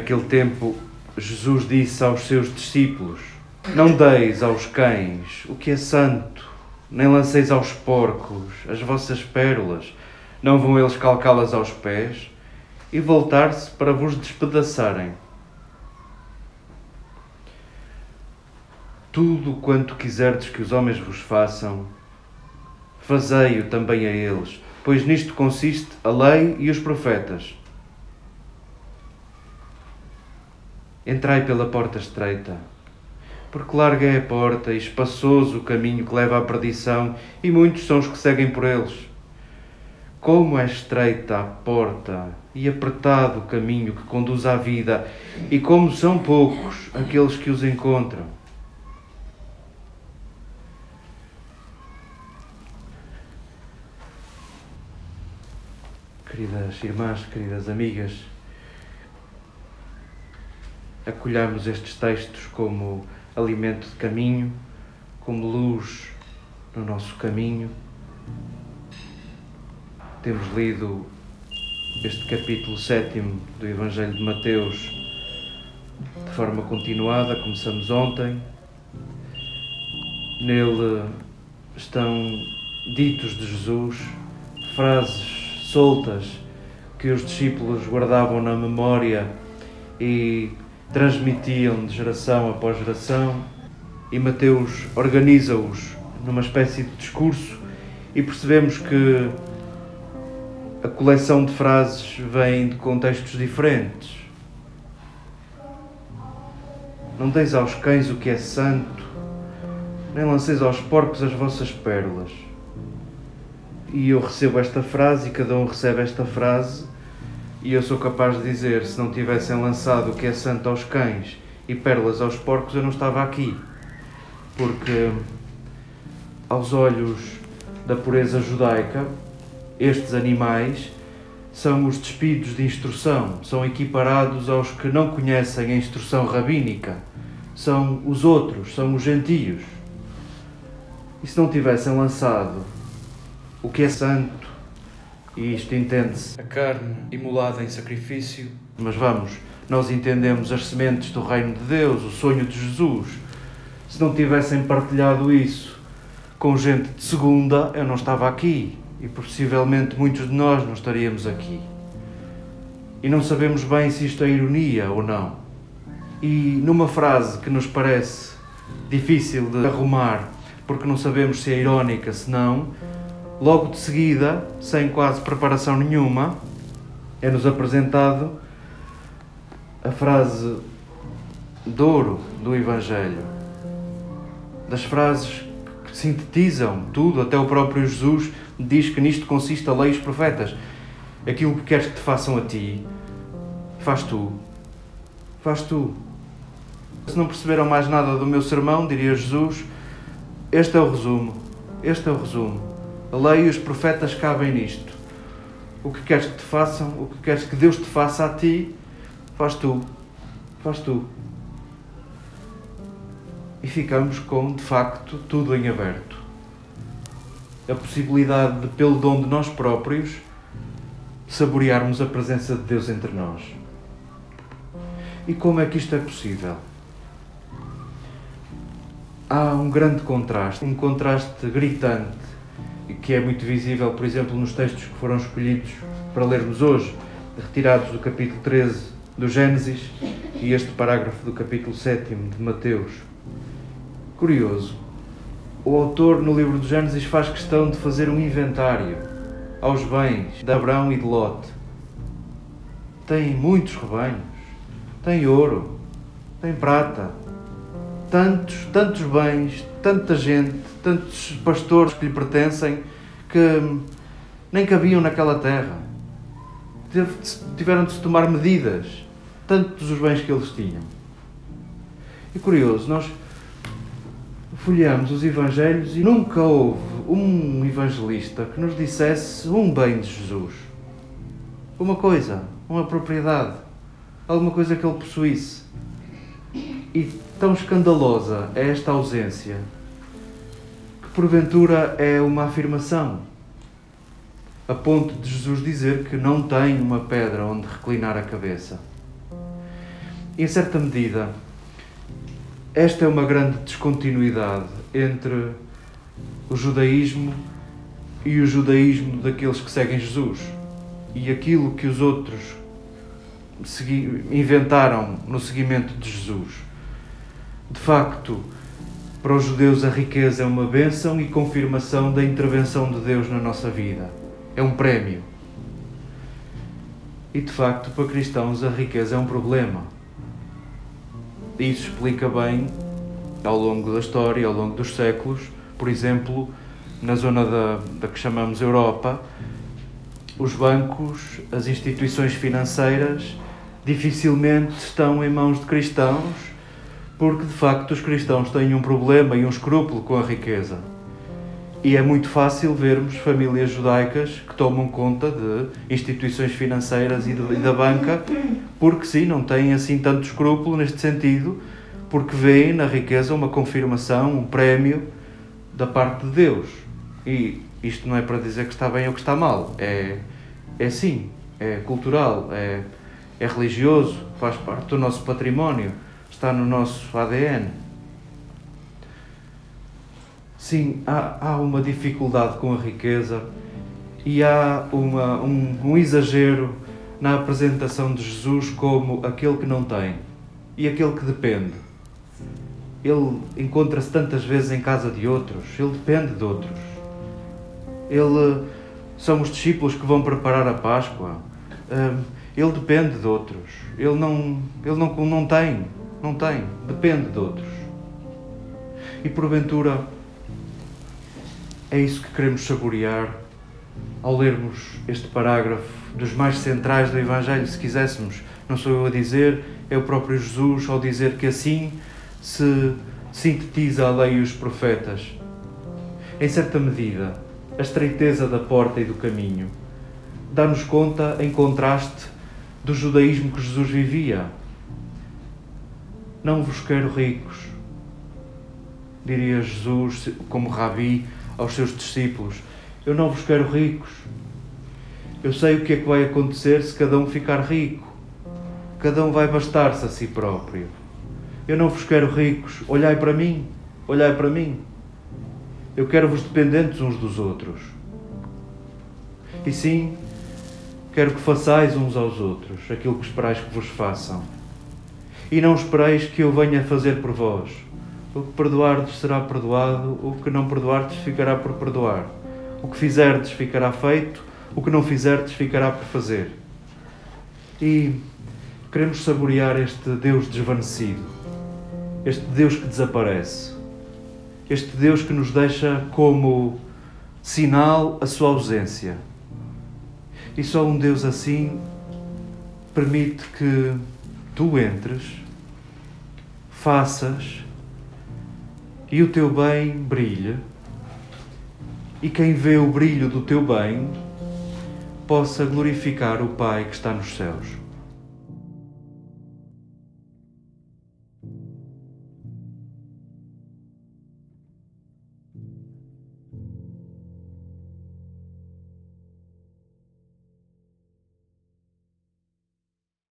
Naquele tempo, Jesus disse aos seus discípulos: Não deis aos cães o que é santo, nem lanceis aos porcos as vossas pérolas, não vão eles calcá-las aos pés e voltar-se para vos despedaçarem. Tudo quanto quiserdes que os homens vos façam, fazei-o também a eles, pois nisto consiste a lei e os profetas. Entrai pela porta estreita, porque larga é a porta e espaçoso o caminho que leva à perdição, e muitos são os que seguem por eles. Como é estreita a porta e apertado o caminho que conduz à vida, e como são poucos aqueles que os encontram. Queridas irmãs, queridas amigas, acolhamos estes textos como alimento de caminho, como luz no nosso caminho. Temos lido este capítulo sétimo do Evangelho de Mateus de forma continuada, começamos ontem. Nele estão ditos de Jesus frases soltas que os discípulos guardavam na memória e transmitiam de geração após geração, e Mateus organiza-os numa espécie de discurso, e percebemos que a coleção de frases vem de contextos diferentes. Não deis aos cães o que é santo, nem lanceis aos porcos as vossas pérolas. E eu recebo esta frase e cada um recebe esta frase e eu sou capaz de dizer, se não tivessem lançado o que é santo aos cães e pérolas aos porcos, eu não estava aqui. Porque, aos olhos da pureza judaica, estes animais são os despidos de instrução, são equiparados aos que não conhecem a instrução rabínica, são os outros, são os gentios. E se não tivessem lançado o que é santo, e isto entende-se a carne imolada em sacrifício. Mas vamos, nós entendemos as sementes do reino de Deus, o sonho de Jesus. Se não tivessem partilhado isso com gente de segunda, eu não estava aqui e possivelmente muitos de nós não estaríamos aqui. E não sabemos bem se isto é ironia ou não. E numa frase que nos parece difícil de arrumar, porque não sabemos se é irónica, se não, logo de seguida, sem quase preparação nenhuma, é-nos apresentado a frase de ouro do Evangelho. Das frases que sintetizam tudo, até o próprio Jesus diz que nisto consiste a lei e os profetas. Aquilo que queres que te façam a ti, faz tu. Faz tu. Se não perceberam mais nada do meu sermão, diria Jesus, este é o resumo. Este é o resumo. A lei e os profetas cabem nisto. O que queres que te façam, o que queres que Deus te faça a ti, faz tu. Faz tu. E ficamos com, de facto, tudo em aberto. A possibilidade de, pelo dom de nós próprios, saborearmos a presença de Deus entre nós. E como é que isto é possível? Há um grande contraste, um contraste gritante que é muito visível, por exemplo, nos textos que foram escolhidos para lermos hoje, retirados do capítulo 13 do Gênesis e este parágrafo do capítulo 7 de Mateus. Curioso, o autor no livro do Gênesis faz questão de fazer um inventário aos bens de Abraão e de Lot. Tem muitos rebanhos, tem ouro, tem prata, tantos, tantos bens, tanta gente, tantos pastores que lhe pertencem que nem cabiam naquela terra. Tiveram de se tomar medidas, tantos os bens que eles tinham. E curioso, nós folheamos os Evangelhos e nunca houve um evangelista que nos dissesse um bem de Jesus. Uma coisa, uma propriedade, alguma coisa que ele possuísse. E tão escandalosa é esta ausência que porventura é uma afirmação, a ponto de Jesus dizer que não tem uma pedra onde reclinar a cabeça. em certa medida, esta é uma grande descontinuidade entre o judaísmo e o judaísmo daqueles que seguem Jesus e aquilo que os outros inventaram no seguimento de Jesus. De facto, para os judeus a riqueza é uma bênção e confirmação da intervenção de Deus na nossa vida. É um prémio. E de facto, para cristãos, a riqueza é um problema. Isso explica bem, ao longo da história, ao longo dos séculos, por exemplo, na zona da, da que chamamos Europa, os bancos, as instituições financeiras, dificilmente estão em mãos de cristãos, porque de facto os cristãos têm um problema e um escrúpulo com a riqueza. E é muito fácil vermos famílias judaicas que tomam conta de instituições financeiras e, de, e da banca, porque sim, não têm assim tanto escrúpulo neste sentido, porque veem na riqueza uma confirmação, um prémio da parte de Deus. E isto não é para dizer que está bem ou que está mal, é, é sim, é cultural, é, é religioso, faz parte do nosso património, está no nosso ADN. Sim, há, há uma dificuldade com a riqueza e há uma, um, um exagero na apresentação de Jesus como aquele que não tem e aquele que depende. Ele encontra-se tantas vezes em casa de outros, ele depende de outros. Ele são os discípulos que vão preparar a Páscoa. Hum, ele depende de outros. Ele não, ele não, não tem, não tem, depende de outros. E porventura é isso que queremos saborear ao lermos este parágrafo dos mais centrais do Evangelho, se quiséssemos. Não sou eu a dizer, é o próprio Jesus ao dizer que assim se sintetiza a lei e os profetas. Em certa medida, a estreiteza da porta e do caminho dá-nos conta, em contraste, do judaísmo que Jesus vivia. Não vos quero ricos, diria Jesus como rabi aos seus discípulos. Eu não vos quero ricos. Eu sei o que é que vai acontecer se cada um ficar rico. Cada um vai bastar-se a si próprio. Eu não vos quero ricos. Olhai para mim. Olhai para mim. Eu quero-vos dependentes uns dos outros. E sim, quero que façais uns aos outros aquilo que esperais que vos façam. E não espereis que eu venha fazer por vós. O que perdoardes será perdoado, o que não perdoardes ficará por perdoar. O que fizerdes ficará feito, o que não fizerdes ficará por fazer. E queremos saborear este Deus desvanecido, este Deus que desaparece, este Deus que nos deixa como sinal a sua ausência e só um Deus assim permite que tu entres, faças e o teu bem brilhe, e quem vê o brilho do teu bem possa glorificar o Pai que está nos céus.